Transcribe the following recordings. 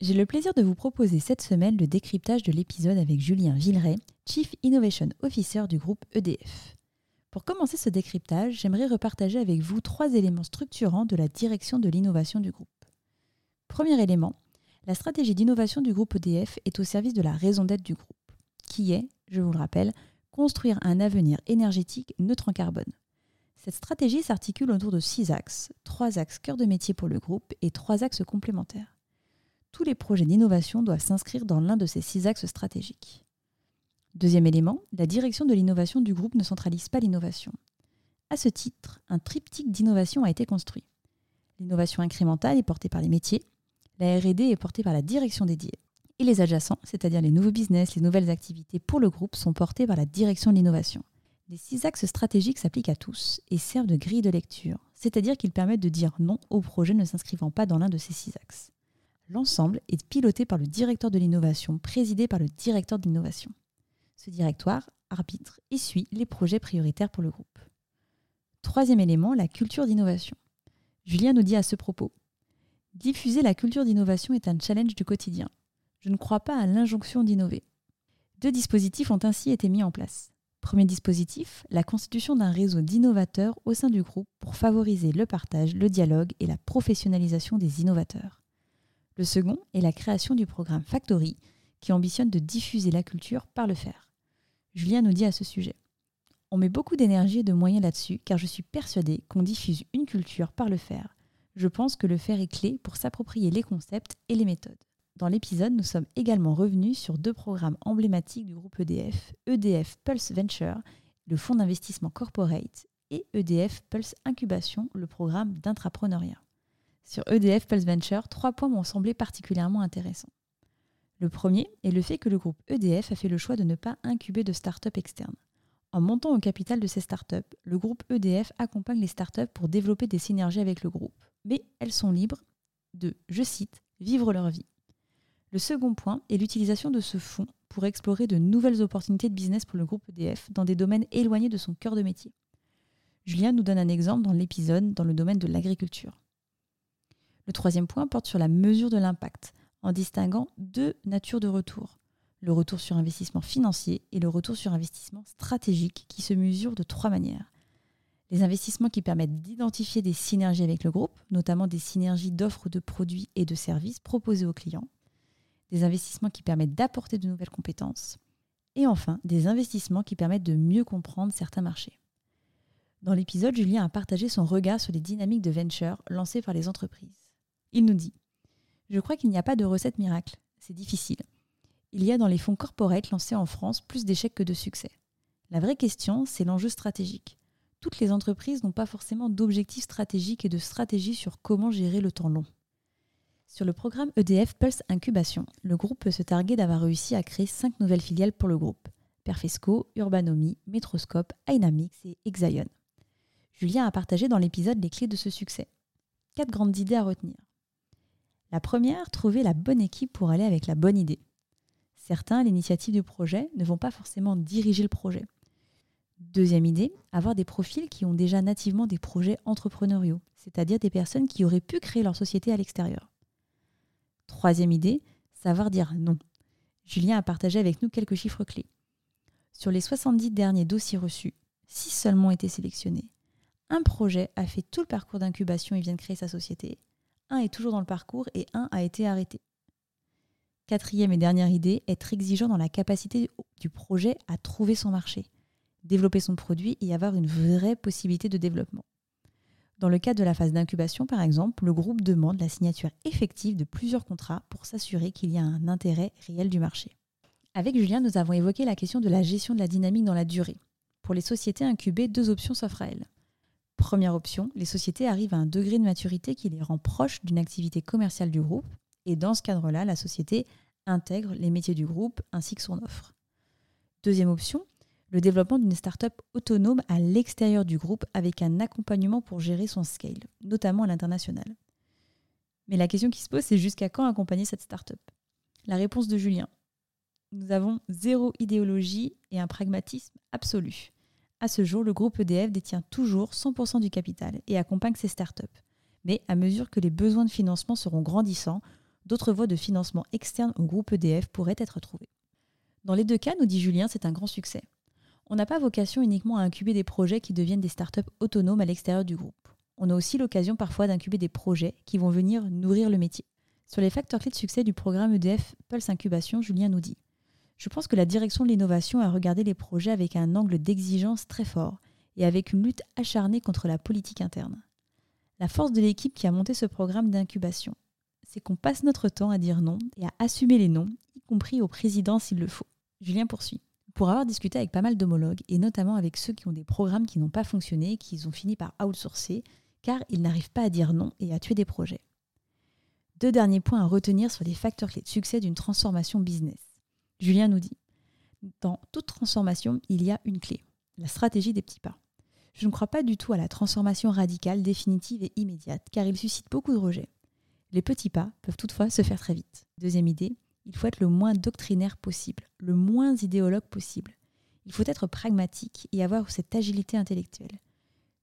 j'ai le plaisir de vous proposer cette semaine le décryptage de l'épisode avec Julien Villeray, Chief Innovation Officer du groupe EDF. Pour commencer ce décryptage, j'aimerais repartager avec vous trois éléments structurants de la direction de l'innovation du groupe. Premier élément, la stratégie d'innovation du groupe EDF est au service de la raison d'être du groupe, qui est, je vous le rappelle, construire un avenir énergétique neutre en carbone. Cette stratégie s'articule autour de six axes, trois axes cœur de métier pour le groupe et trois axes complémentaires tous les projets d'innovation doivent s'inscrire dans l'un de ces six axes stratégiques. Deuxième élément, la direction de l'innovation du groupe ne centralise pas l'innovation. À ce titre, un triptyque d'innovation a été construit. L'innovation incrémentale est portée par les métiers, la RD est portée par la direction dédiée, et les adjacents, c'est-à-dire les nouveaux business, les nouvelles activités pour le groupe, sont portés par la direction de l'innovation. Les six axes stratégiques s'appliquent à tous et servent de grille de lecture, c'est-à-dire qu'ils permettent de dire non aux projets ne s'inscrivant pas dans l'un de ces six axes. L'ensemble est piloté par le directeur de l'innovation, présidé par le directeur de l'innovation. Ce directoire arbitre et suit les projets prioritaires pour le groupe. Troisième élément, la culture d'innovation. Julien nous dit à ce propos Diffuser la culture d'innovation est un challenge du quotidien. Je ne crois pas à l'injonction d'innover. Deux dispositifs ont ainsi été mis en place. Premier dispositif, la constitution d'un réseau d'innovateurs au sein du groupe pour favoriser le partage, le dialogue et la professionnalisation des innovateurs. Le second est la création du programme Factory, qui ambitionne de diffuser la culture par le faire. Julien nous dit à ce sujet. On met beaucoup d'énergie et de moyens là-dessus, car je suis persuadée qu'on diffuse une culture par le faire. Je pense que le faire est clé pour s'approprier les concepts et les méthodes. Dans l'épisode, nous sommes également revenus sur deux programmes emblématiques du groupe EDF, EDF Pulse Venture, le fonds d'investissement corporate, et EDF Pulse Incubation, le programme d'intrapreneuriat. Sur EDF Pulse Venture, trois points m'ont semblé particulièrement intéressants. Le premier est le fait que le groupe EDF a fait le choix de ne pas incuber de start-up externes. En montant au capital de ces start-up, le groupe EDF accompagne les start-up pour développer des synergies avec le groupe. Mais elles sont libres de, je cite, vivre leur vie. Le second point est l'utilisation de ce fonds pour explorer de nouvelles opportunités de business pour le groupe EDF dans des domaines éloignés de son cœur de métier. Julien nous donne un exemple dans l'épisode dans le domaine de l'agriculture. Le troisième point porte sur la mesure de l'impact, en distinguant deux natures de retour. Le retour sur investissement financier et le retour sur investissement stratégique qui se mesurent de trois manières. Les investissements qui permettent d'identifier des synergies avec le groupe, notamment des synergies d'offres de produits et de services proposés aux clients. Des investissements qui permettent d'apporter de nouvelles compétences. Et enfin, des investissements qui permettent de mieux comprendre certains marchés. Dans l'épisode, Julien a partagé son regard sur les dynamiques de venture lancées par les entreprises. Il nous dit Je crois qu'il n'y a pas de recette miracle. C'est difficile. Il y a dans les fonds corporate lancés en France plus d'échecs que de succès. La vraie question, c'est l'enjeu stratégique. Toutes les entreprises n'ont pas forcément d'objectifs stratégiques et de stratégie sur comment gérer le temps long. Sur le programme EDF Pulse Incubation, le groupe peut se targuer d'avoir réussi à créer cinq nouvelles filiales pour le groupe Perfesco, Urbanomi, Metroscope, Dynamics et Exaion. Julien a partagé dans l'épisode les clés de ce succès. Quatre grandes idées à retenir. La première, trouver la bonne équipe pour aller avec la bonne idée. Certains, l'initiative du projet, ne vont pas forcément diriger le projet. Deuxième idée, avoir des profils qui ont déjà nativement des projets entrepreneuriaux, c'est-à-dire des personnes qui auraient pu créer leur société à l'extérieur. Troisième idée, savoir dire non. Julien a partagé avec nous quelques chiffres clés. Sur les 70 derniers dossiers reçus, 6 seulement ont été sélectionnés. Un projet a fait tout le parcours d'incubation et vient de créer sa société est toujours dans le parcours et un a été arrêté. Quatrième et dernière idée, être exigeant dans la capacité du projet à trouver son marché, développer son produit et avoir une vraie possibilité de développement. Dans le cadre de la phase d'incubation, par exemple, le groupe demande la signature effective de plusieurs contrats pour s'assurer qu'il y a un intérêt réel du marché. Avec Julien, nous avons évoqué la question de la gestion de la dynamique dans la durée. Pour les sociétés incubées, deux options s'offrent à elles. Première option, les sociétés arrivent à un degré de maturité qui les rend proches d'une activité commerciale du groupe. et dans ce cadre-là, la société intègre les métiers du groupe ainsi que son offre. Deuxième option, le développement d'une start-up autonome à l'extérieur du groupe avec un accompagnement pour gérer son scale, notamment à l'international. Mais la question qui se pose, c'est jusqu'à quand accompagner cette start-up? La réponse de Julien. Nous avons zéro idéologie et un pragmatisme absolu. À ce jour, le groupe EDF détient toujours 100% du capital et accompagne ses startups. Mais à mesure que les besoins de financement seront grandissants, d'autres voies de financement externes au groupe EDF pourraient être trouvées. Dans les deux cas, nous dit Julien, c'est un grand succès. On n'a pas vocation uniquement à incuber des projets qui deviennent des startups autonomes à l'extérieur du groupe. On a aussi l'occasion parfois d'incuber des projets qui vont venir nourrir le métier. Sur les facteurs clés de succès du programme EDF Pulse Incubation, Julien nous dit Je pense que la direction de l'innovation a regardé les projets avec un angle d'exigence très fort et avec une lutte acharnée contre la politique interne. La force de l'équipe qui a monté ce programme d'incubation, c'est qu'on passe notre temps à dire non et à assumer les noms, y compris au président s'il le faut. Julien poursuit. Pour avoir discuté avec pas mal d'homologues, et notamment avec ceux qui ont des programmes qui n'ont pas fonctionné, qu'ils ont fini par outsourcer, car ils n'arrivent pas à dire non et à tuer des projets. Deux derniers points à retenir sur les facteurs clés de succès d'une transformation business. Julien nous dit Dans toute transformation, il y a une clé, la stratégie des petits pas. Je ne crois pas du tout à la transformation radicale, définitive et immédiate, car il suscite beaucoup de rejets. Les petits pas peuvent toutefois se faire très vite. Deuxième idée, il faut être le moins doctrinaire possible, le moins idéologue possible. Il faut être pragmatique et avoir cette agilité intellectuelle.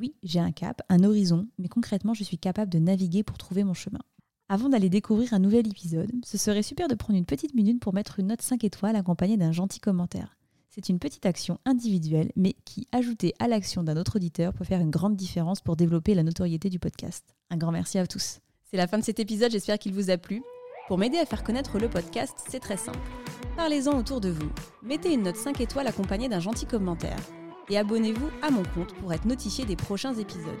Oui, j'ai un cap, un horizon, mais concrètement, je suis capable de naviguer pour trouver mon chemin. Avant d'aller découvrir un nouvel épisode, ce serait super de prendre une petite minute pour mettre une note 5 étoiles accompagnée d'un gentil commentaire. C'est une petite action individuelle, mais qui, ajoutée à l'action d'un autre auditeur, peut faire une grande différence pour développer la notoriété du podcast. Un grand merci à tous. C'est la fin de cet épisode, j'espère qu'il vous a plu. Pour m'aider à faire connaître le podcast, c'est très simple. Parlez-en autour de vous. Mettez une note 5 étoiles accompagnée d'un gentil commentaire. Et abonnez-vous à mon compte pour être notifié des prochains épisodes.